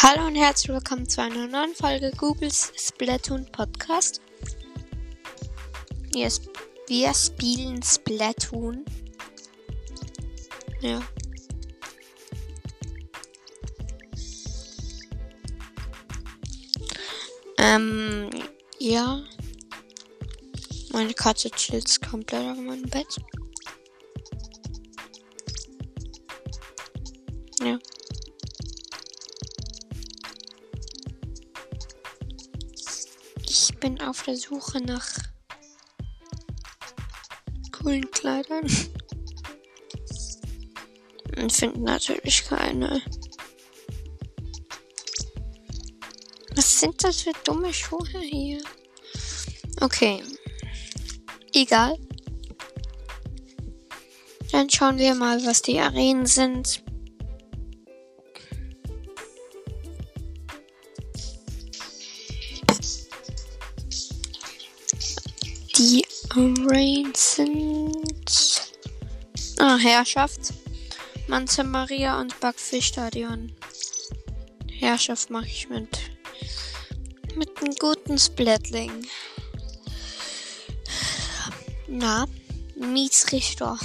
Hallo und herzlich willkommen zu einer neuen Folge Googles Splatoon Podcast. Wir, wir spielen Splatoon. Ja. Ähm, ja. Meine Katze chillt komplett auf meinem Bett. Ja. Bin auf der Suche nach coolen Kleidern. Und finde natürlich keine. Was sind das für dumme Schuhe hier? Okay. Egal. Dann schauen wir mal, was die Arenen sind. Herrschaft. Manze Maria und Backfischstadion. Herrschaft mache ich mit. Mit einem guten Splatling. Na, Mietsrichter.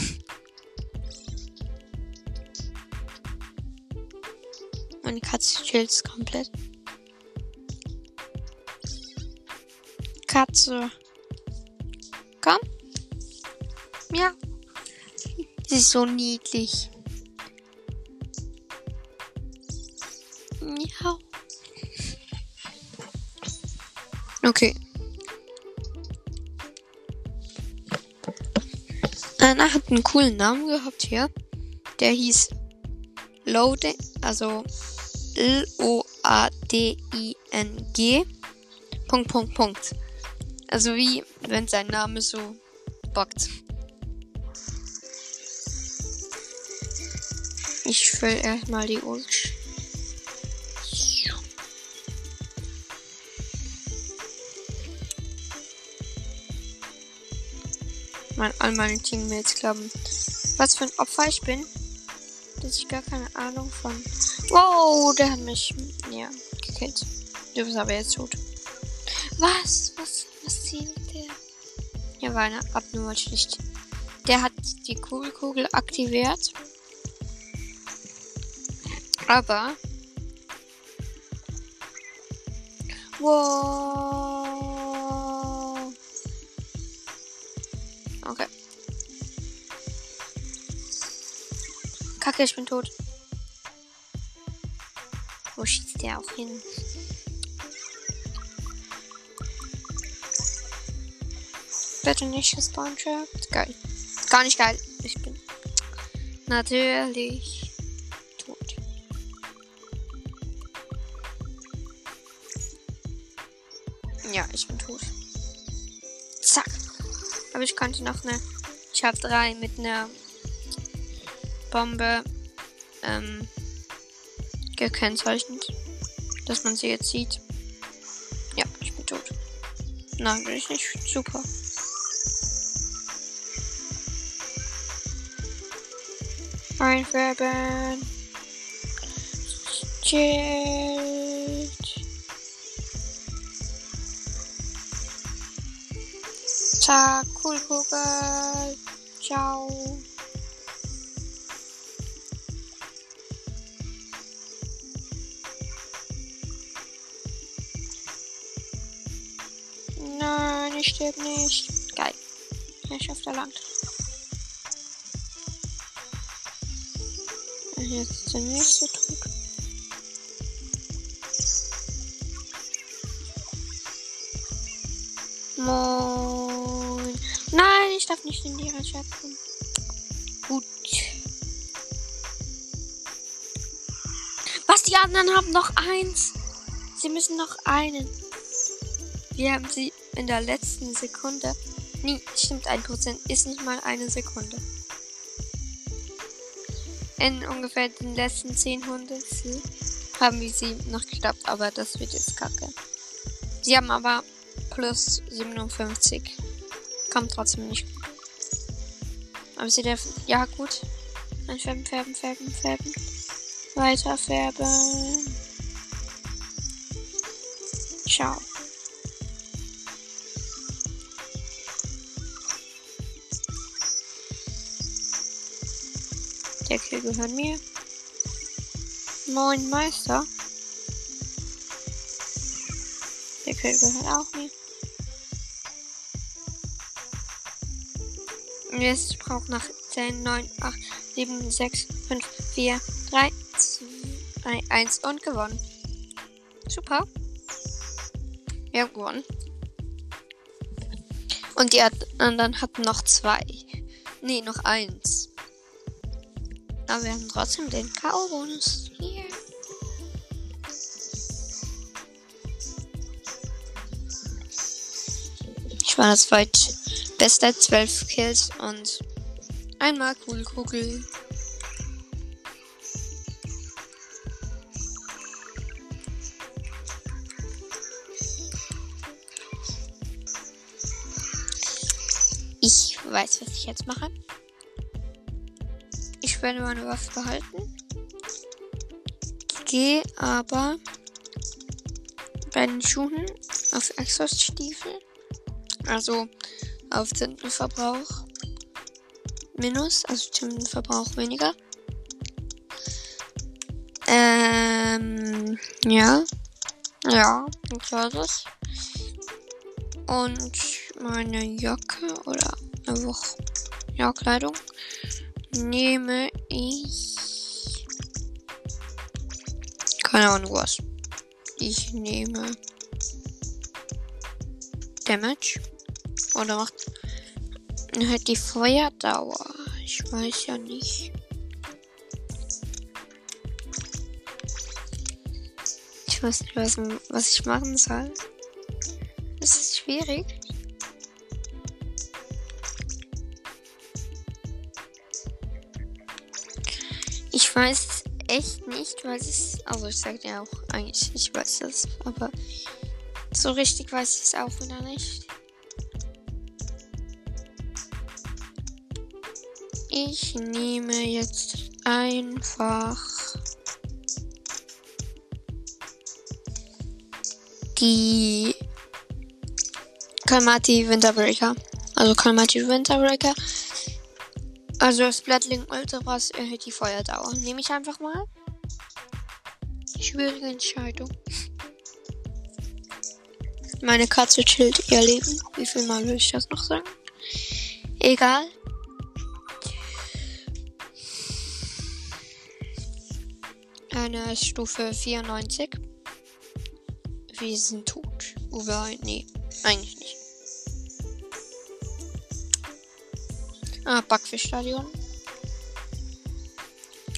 Meine Katze chillt komplett. Katze. Komm. Ja. Ist so niedlich. Ja. Okay. Anna hat einen coolen Namen gehabt hier. Der hieß Loading, also L-O-A-D-I-N-G. Punkt, Punkt, Punkt. Also wie wenn sein Name so bockt. Fülle erstmal die Ult. Mein, all meine Teammates glauben, was für ein Opfer ich bin. Dass ich gar keine Ahnung von. Wow, der hat mich ja gekillt. Du bist aber jetzt tot. Was? Was? Was zielt der? Ja, war eine Abnummernschicht. Der hat die Kugelkugel aktiviert. Aber. Wow. Okay. Kacke, ich bin tot. Wo schießt der auch hin? Bitte nicht gespawnt. Geil. Gar nicht geil. Ich bin natürlich Konnte noch eine. Ich habe drei mit einer Bombe ähm, gekennzeichnet. Dass man sie jetzt sieht. Ja, ich bin tot. Nein, bin ich nicht. Super. Einfärben. Shit. Zack, cool Kugel. Ciao. Nein, ich sterbe nicht. Geil. Herrschaft erlangt. Jetzt ist der nächste tot. Moin. Nein, ich darf nicht in die Herrschaften. Gut. Was? Die anderen haben noch eins. Sie müssen noch einen. Wir haben sie in der letzten Sekunde. Nie, stimmt, ein Prozent ist nicht mal eine Sekunde. In ungefähr den letzten 10 Hundertstel haben wir sie noch gestoppt, aber das wird jetzt kacke. Sie haben aber plus 57. Kommt trotzdem nicht. Aber sie dürfen. Ja, gut. Dann färben, färben, färben, färben. Weiter färben. Ciao. Der Kill gehört mir. Moin Meister. Der Kill gehört auch mir. Jetzt braucht nach 10, 9, 8, 7, 6, 5, 4, 3, 2, 1 und gewonnen. Super. Wir haben gewonnen. Und die anderen hatten noch zwei. Nee, noch eins. Aber wir haben trotzdem den K.O.-Bonus. Yeah. Ich war das weit beste 12 Kills und einmal cool Kugel. Ich weiß, was ich jetzt mache. Ich werde meine Waffe behalten. Gehe aber bei den Schuhen auf Exhaust-Stiefel. Also auf Tintenverbrauch minus, also Tintenverbrauch weniger. Ähm, ja. Ja, ich war das. Und meine Jacke oder eine Woche, ja, Kleidung nehme ich. Keine Ahnung was. Ich nehme Damage. Oder macht halt die Feuerdauer. Ich weiß ja nicht. Ich weiß nicht, was, was ich machen soll. Das ist schwierig. Ich weiß echt nicht, weil es. Also ich sag dir auch eigentlich, ich weiß das, aber so richtig weiß ich es auch wieder nicht. Ich nehme jetzt einfach die Kalmati Winterbreaker. Also Kalmati Winterbreaker. Also das Blattling Ultras erhöht die Feuerdauer. Nehme ich einfach mal. Schwierige Entscheidung. Meine Katze chillt ihr Leben. Wie viel Mal will ich das noch sagen? Egal. Eine Stufe 94. Wir sind tot. Oder nee, eigentlich nicht. Ah, Backfischstadion.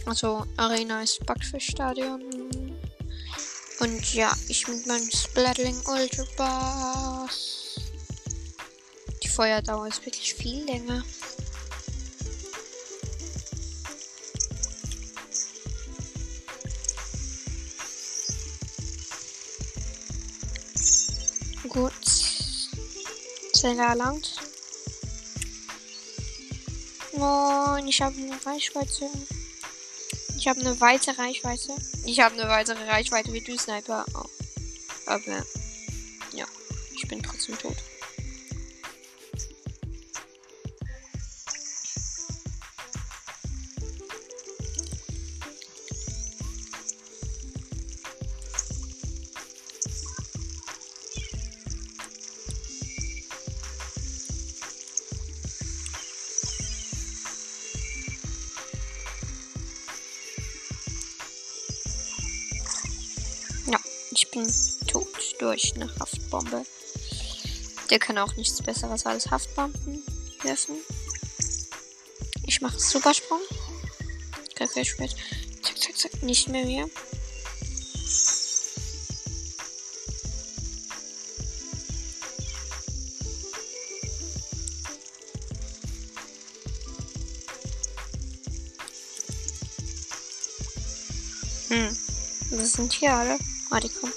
Also Arena ist Backfischstadion. Und ja, ich mit meinem Splatling Ultra Bass. Die Feuerdauer ist wirklich viel länger. Gut. Zelle erlangt. Moin, ich habe eine Reichweite. Ich habe eine weite Reichweite. Ich habe eine weitere Reichweite wie du, Sniper. Oh. Aber ja, ich bin trotzdem tot. Eine Haftbombe. Der kann auch nichts Besseres als Haftbomben werfen. Ich mache Supersprung. Kacke, spät. Zack, zack, zack. Nicht mehr mehr. Hm. Wir sind hier alle. Ah, die kommen.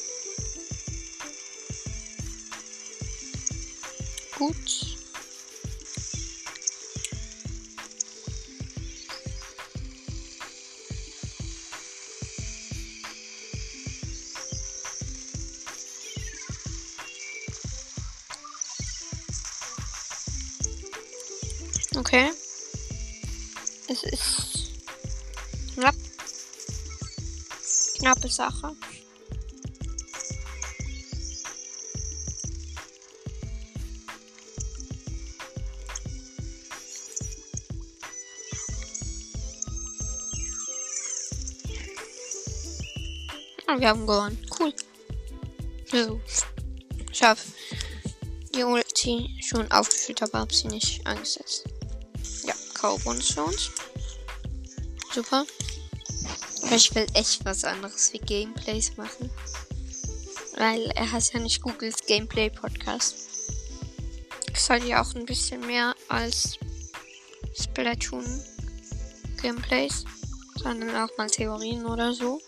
Sache. Ah, wir haben gewonnen. Cool. So. Ich die Ulti schon aufgeführt, aber habe sie nicht angesetzt. Ja, Kaubonus für uns. Super. Ich will echt was anderes wie Gameplays machen. Weil er hat ja nicht Googles Gameplay Podcast. Ich soll ja auch ein bisschen mehr als Splatoon Gameplays, sondern auch mal Theorien oder so.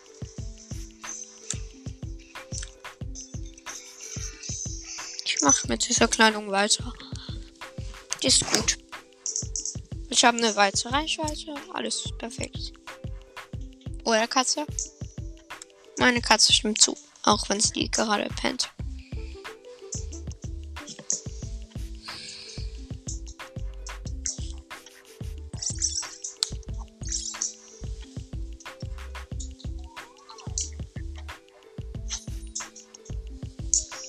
Ich mache mit dieser Kleidung weiter. Die ist gut. Ich habe eine weite Reichweite. Alles perfekt. Oder Katze? Meine Katze stimmt zu. Auch wenn sie gerade pennt.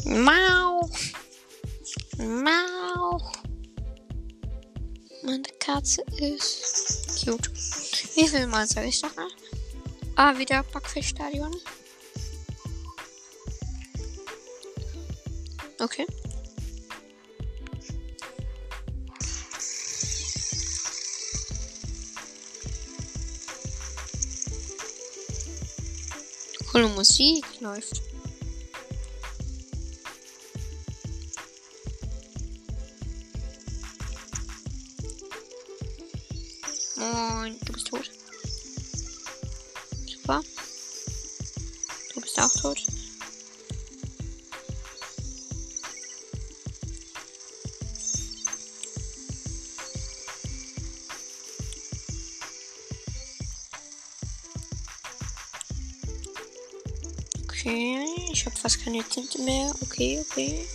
Mau. Mau. Meine Katze ist cute. Wie viel Mal soll ich noch mal? Ah, wieder Backfischstadion. Okay. Coole Musik läuft. Moin, du bist tot. Super. Du bist auch tot. Okay, ich habe fast keine Tinte mehr. Okay, okay.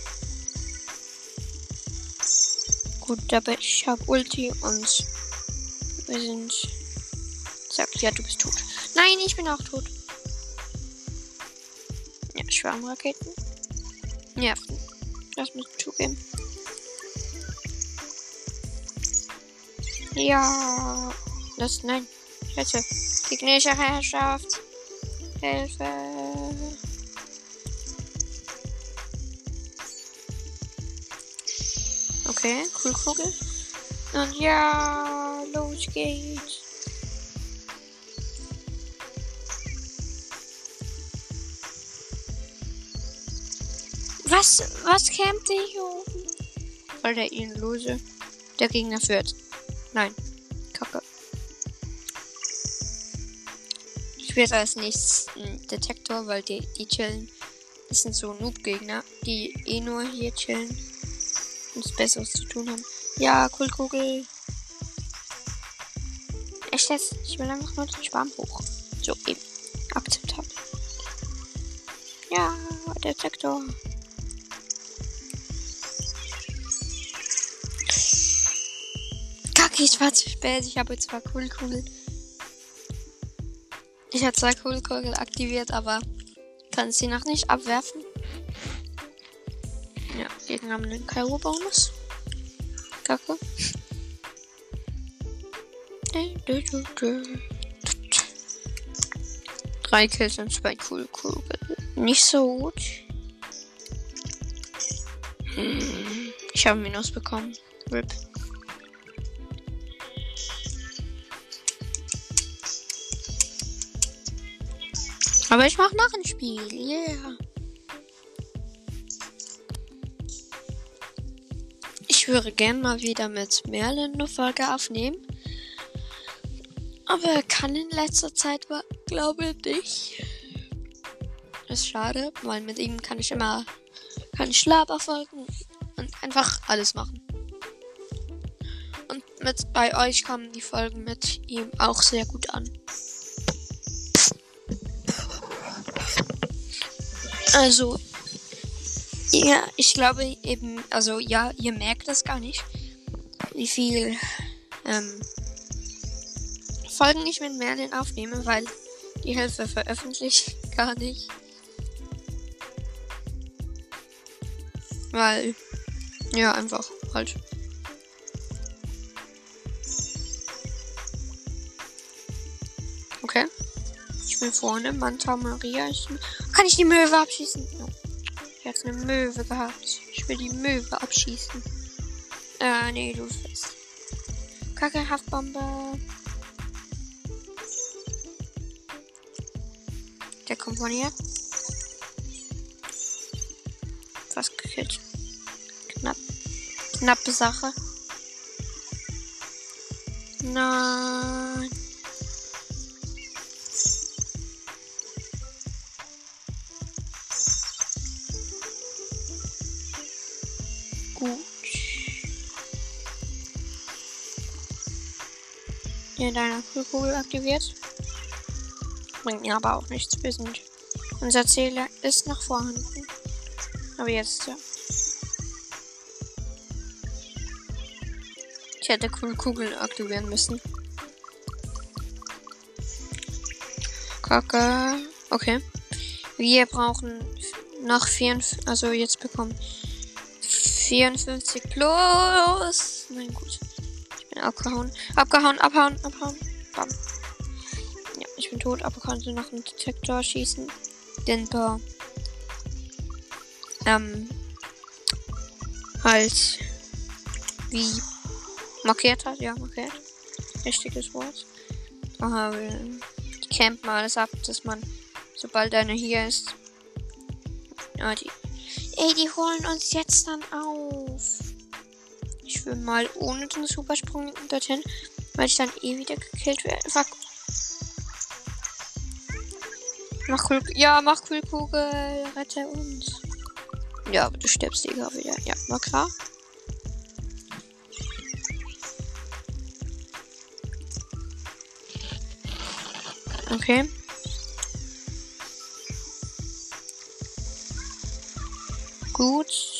Gut, aber ich habe Ulti und wir sind. Sagt, ja, du bist tot. Nein, ich bin auch tot. Ja, Schwarmraketen. Nerven. Das muss ich zugeben. Ja. Das, nein. Scheiße. Gegnerische Herrschaft. Hilfe. Okay, cool Kugel. Und ja, los geht's. Was, was campt der hier oben? Weil der ihn lose. Der Gegner führt. Nein. Kacke. Ich werde als nächstes einen Detektor, weil die, die chillen. Das sind so Noob-Gegner, die eh nur hier chillen. Und es Besseres zu tun haben. Ja, Kugel. Echt jetzt? Ich will einfach nur den Schwarm hoch. So, eben. Akzeptabel. Ja, Detektor. Kacke, ich war zu spät. Ich habe zwar cool. Ich habe zwar cool Kugel aktiviert, aber kann sie noch nicht abwerfen. Ja, Gegner haben den Kairo-Bonus. Kacke. Drei Kills und zwei cool Kugel. Nicht so gut. Hm, Ich habe Minus bekommen. RIP. Aber ich mache noch ein Spiel. Yeah. Ich würde gern mal wieder mit Merlin eine Folge aufnehmen. Aber er kann in letzter Zeit, glaube ich, nicht. Ist schade, weil mit ihm kann ich immer kann ich Laberfolgen und einfach alles machen. Und mit bei euch kommen die Folgen mit ihm auch sehr gut an. Also, ja, ich glaube eben, also ja, ihr merkt das gar nicht, wie viel ähm, Folgen nicht mit Merlin aufnehme, weil die Hälfte veröffentlicht gar nicht. Weil, ja, einfach halt. Okay. Ich bin vorne, Manta Maria. Ich, kann ich die Möwe abschießen? No. Ich hatte eine Möwe gehabt. Ich will die Möwe abschießen. Äh, nee, du bist. Kacke, Haftbombe. Der komponiert. Fast gekillt. Knapp. Knappe Sache. Nein. Ja, deine Kühlkugel aktiviert. Bringt mir aber auch nichts. Wir sind. Unser Zähler ist noch vorhanden. Aber jetzt ja. Ich hätte Kühlkugel aktivieren müssen. Kacke. Okay. Wir brauchen noch 54. Also jetzt bekommen 54 plus. Nein, gut. Ich abgehauen. Abgehauen, abhauen, abhauen. Bam. Ja, ich bin tot, aber konnte noch einen Detektor schießen. Den paar. Ähm. Halt. Wie. Markiert hat, ja, markiert. Richtiges Wort. Aha, wir campen alles ab, dass man, sobald einer hier ist. Ja, die. Ey, die holen uns jetzt dann auf. Will mal ohne den Supersprung dorthin, weil ich dann eh wieder gekillt werde. Fuck. Mach cool. Ja, mach cool Kugel. Rette uns. Ja, aber du stirbst egal wieder. Ja, war klar. Okay. Gut.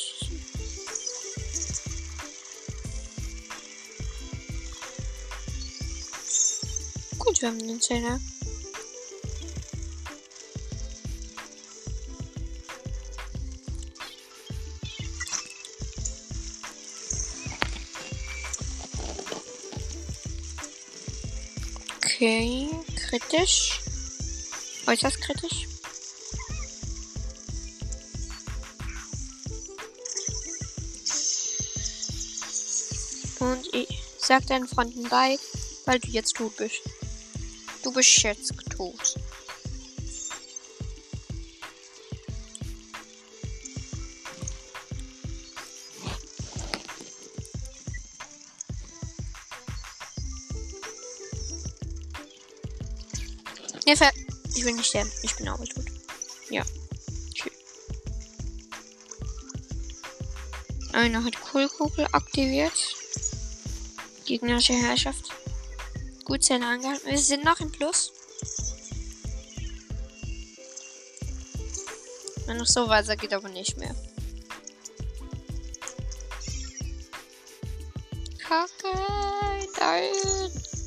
Gut, wir haben den Zähler. Okay, kritisch. Äußerst kritisch. Und ich sag deinen Freunden bye, weil du jetzt tot bist. Du bist jetzt tot. Hilfe! Ich will nicht sterben. Ich bin aber tot. Ja. Tschüss. Einer hat Kohlkugel aktiviert. Gegnerische Herrschaft. Gut Zähne angehalten. Wir sind noch im Plus. Wenn noch so weiter geht aber nicht mehr. Kacke, nein.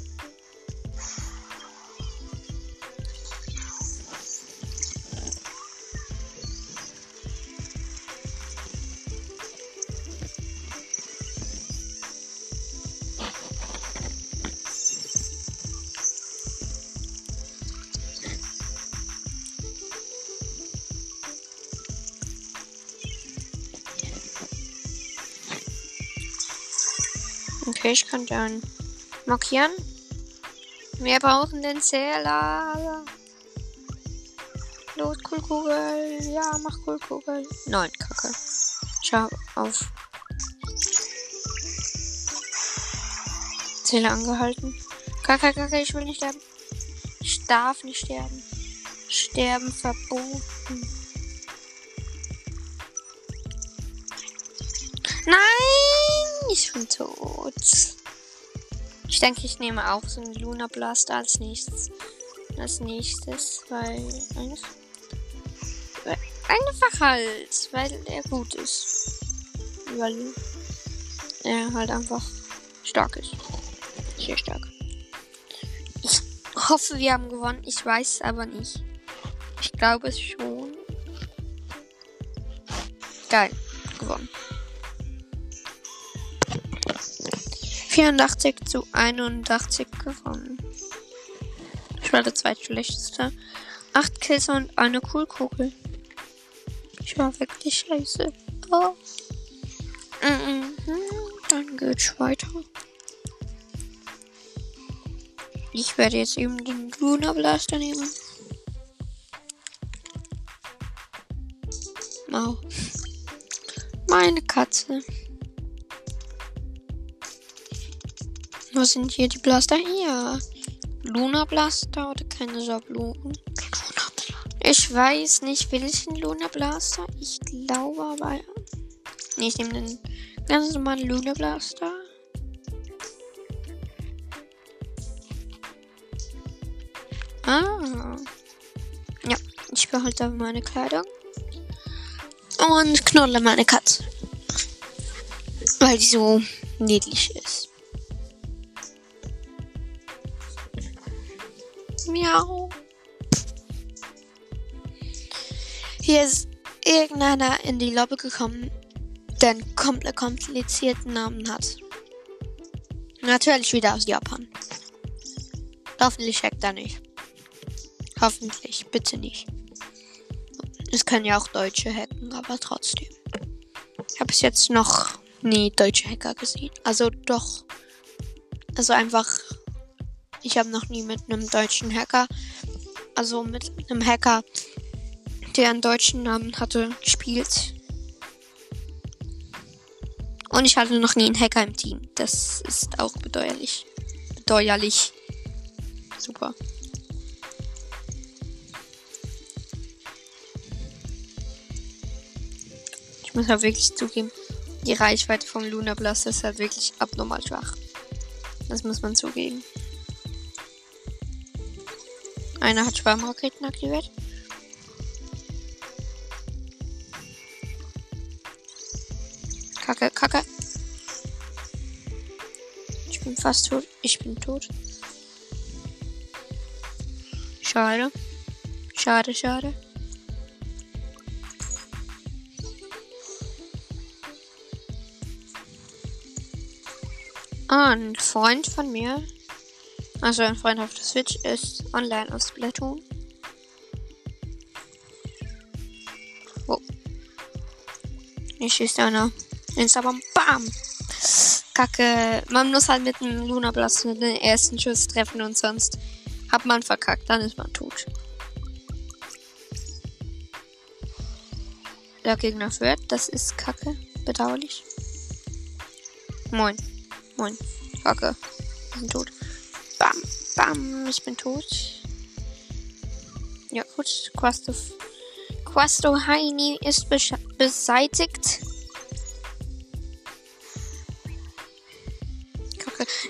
Ich kann dann markieren. Wir brauchen den Zähler. Los, Kohlkugel. Ja, mach Kohlkugel. Nein, Kacke. Schau auf. Zähler angehalten. Kacke, Kacke, ich will nicht sterben. Ich darf nicht sterben. Sterben verboten. Nein, ich bin tot. Ich denke, ich nehme auch so einen Luna Blaster als nächstes. Als nächstes, weil einfach, weil einfach halt, weil er gut ist. Weil er halt einfach stark ist. Sehr stark. Ich hoffe, wir haben gewonnen. Ich weiß es aber nicht. Ich glaube es schon. Geil. Gewonnen. 84 zu 81 gewonnen. Ich war der zweitschlechteste. 8 Kills und eine Coolkugel. Ich war wirklich scheiße. Oh. Mhm. Dann geht's weiter. Ich werde jetzt eben den Luna Blaster nehmen. Mau. Meine Katze. Wo sind hier die Blaster? Hier. Luna Blaster oder keine Schablonen? Ich weiß nicht, welchen Luna Blaster. Ich glaube aber. Nee, ich nehme den ganz normalen Luna Blaster. Ah. Ja, ich behalte meine Kleidung. Und knuddle meine Katze. Weil die so niedlich ist. Miau. Hier ist irgendeiner in die Lobby gekommen, der einen komplett komplizierten Namen hat. Natürlich wieder aus Japan. Hoffentlich hackt er nicht. Hoffentlich, bitte nicht. Es können ja auch Deutsche hacken, aber trotzdem. Ich habe bis jetzt noch nie deutsche Hacker gesehen. Also doch. Also einfach. Ich habe noch nie mit einem deutschen Hacker, also mit einem Hacker, der einen deutschen Namen hatte, gespielt. Und ich hatte noch nie einen Hacker im Team. Das ist auch bedeuerlich. Bedeuerlich. Super. Ich muss halt wirklich zugeben, die Reichweite vom Luna Blaster ist halt wirklich abnormal schwach. Das muss man zugeben. Einer hat Schwarmraketen aktiviert. Kacke, Kacke. Ich bin fast tot. Ich bin tot. Schade. Schade, schade. Ah, ein Freund von mir. Also ein Freund auf der Switch ist online aus Splatoon. Wo? Hier schießt einer. Instagram. Bam! Kacke. Man muss halt mit dem Luna Blast mit den ersten Schuss treffen und sonst hat man verkackt. Dann ist man tot. Der Gegner führt. Das ist Kacke. Bedauerlich. Moin. Moin. Kacke. Wir sind tot. Bam. Bam. Ich bin tot. Ja, gut. Quasto, Quasto Heini ist beseitigt.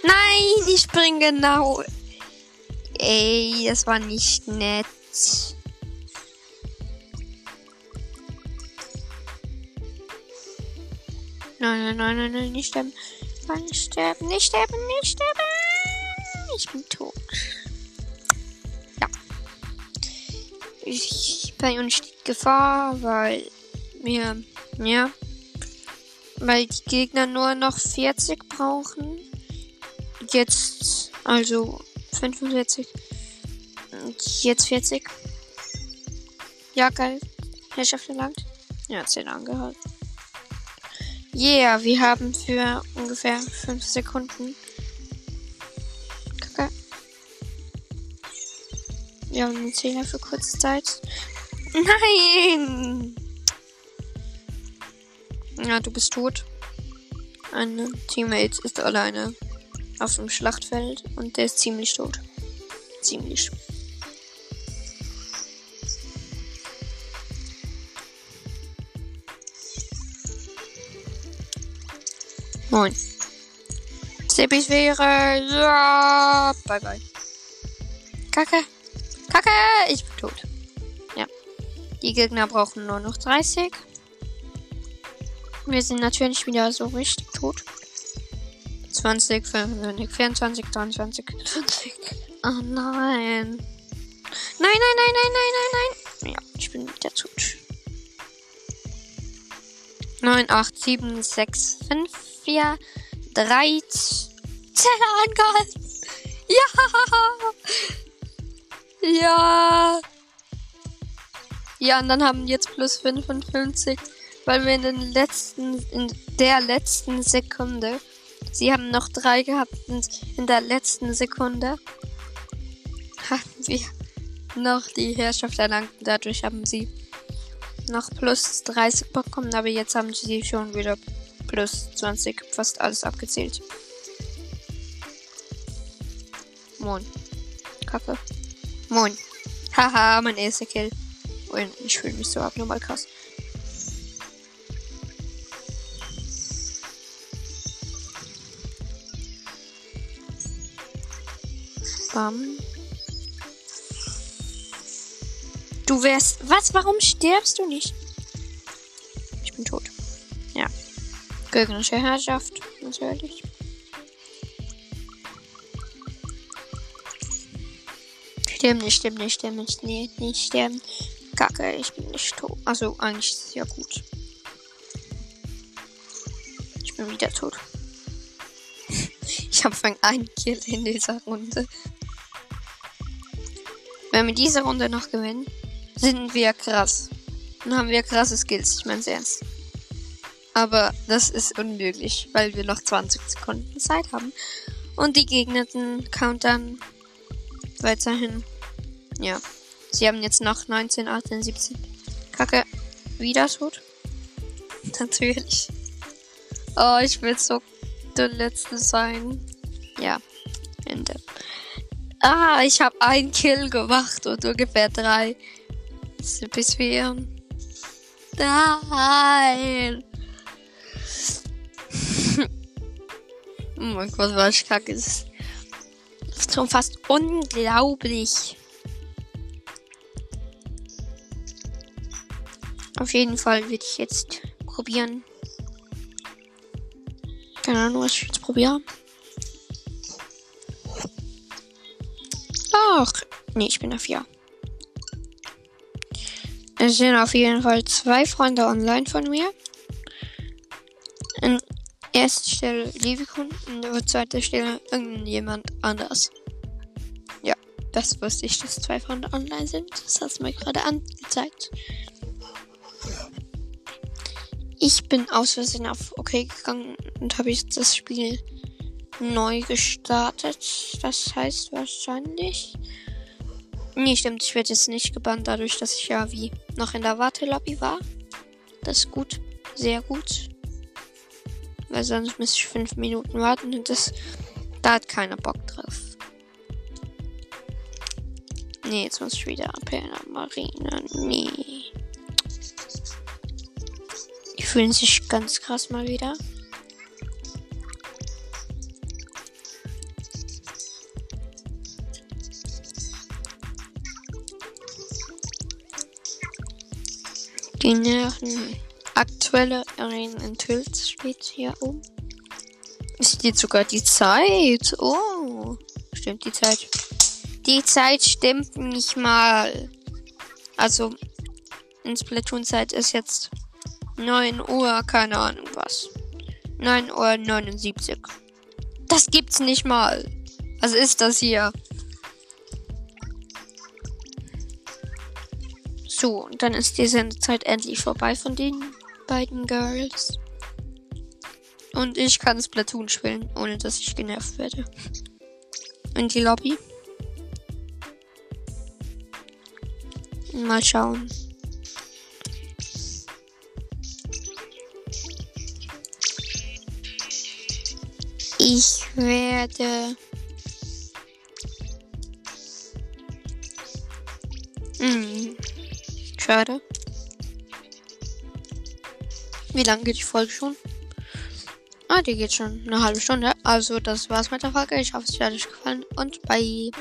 Nein, ich bin genau. Ey, das war nicht nett. Nein, nein, nein, nein, nein, nicht sterben. Nicht sterben, nicht sterben, nicht sterben. Ich, bei uns steht Gefahr, weil wir, ja, weil die Gegner nur noch 40 brauchen. Jetzt, also 45. Und jetzt 40. Ja, geil. Herrschaft erlangt. Ja, 10 angehalten. Yeah, wir haben für ungefähr 5 Sekunden. Wir haben einen Zehner für kurze Zeit. Nein! Ja, du bist tot. Ein Teammate ist alleine auf dem Schlachtfeld und der ist ziemlich tot. Ziemlich. Moin. Zippis wäre. Ja. Bye bye. Kacke. Kacke. Ich bin tot. Ja. Die Gegner brauchen nur noch 30. Wir sind natürlich wieder so richtig tot. 20, 25, 24, 23, 20. Oh nein. Nein, nein, nein, nein, nein, nein, nein. Ja, ich bin wieder tot. 9, 8, 7, 6, 5, 4, 3, Zeller angehalten. Ja. Ja. Ja, und dann haben jetzt plus 55, weil wir in den letzten, in der letzten Sekunde, sie haben noch drei gehabt und in der letzten Sekunde haben wir noch die Herrschaft erlangt. Dadurch haben sie noch plus 30 bekommen, aber jetzt haben sie schon wieder plus 20, fast alles abgezählt. Moin. Kacke. Moin. Haha, mein erster Kill. Und ich fühle mich so abnormal krass. Bam. Du wärst. Was? Warum stirbst du nicht? Ich bin tot. Ja. Gegnerische Herrschaft, natürlich. Stimmt nicht, stimmt nicht, stimmt nicht, nee, nicht sterben. Kacke, ich bin nicht tot. Also eigentlich ist es ja gut. Ich bin wieder tot. ich habe einen Kill in dieser Runde. Wenn wir diese Runde noch gewinnen, sind wir krass. Dann haben wir krasse Skills, ich meine ernst. Aber das ist unmöglich, weil wir noch 20 Sekunden Zeit haben. Und die Gegner countern weiterhin. Ja. Sie haben jetzt noch 19, 18, 17. Kacke. Wieder tot? Natürlich. Oh, ich will so der Letzte sein. Ja. Ende. Ah, ich habe einen Kill gemacht und ungefähr drei. Bis wir. Nein! oh mein Gott, was kacke ist. Das ist schon fast unglaublich. Auf jeden Fall würde ich jetzt probieren. Keine Ahnung, was ich jetzt probiere. Ach, nee, ich bin auf ja. Es sind auf jeden Fall zwei Freunde online von mir. An erster Stelle Levikon und an zweiter Stelle irgendjemand anders. Ja, das wusste ich, dass zwei Freunde online sind. Das hat es mir gerade angezeigt. Ich bin aus Versehen auf OK gegangen und habe jetzt das Spiel neu gestartet. Das heißt wahrscheinlich. Nee, stimmt, ich werde jetzt nicht gebannt, dadurch, dass ich ja wie noch in der Wartelobby war. Das ist gut. Sehr gut. Weil sonst müsste ich fünf Minuten warten und das. Da hat keiner Bock drauf. Nee, jetzt muss ich wieder der Marine. Nee fühlen sich ganz krass mal wieder. Die näheren aktuelle Arenen enthüllt steht hier oben. Steht sogar die Zeit. Oh, stimmt die Zeit. Die Zeit stimmt nicht mal. Also, in Splatoon-Zeit ist jetzt 9 Uhr, keine Ahnung was. 9 Uhr 79. Das gibt's nicht mal. Was ist das hier? So, und dann ist die Sendezeit endlich vorbei von den beiden Girls. Und ich kann Splatoon spielen, ohne dass ich genervt werde. In die Lobby. Mal schauen. Ich werde. Hm. Schade. Wie lange geht die Folge schon? Ah, die geht schon eine halbe Stunde. Also, das war's mit der Folge. Ich hoffe, es hat euch gefallen und bye.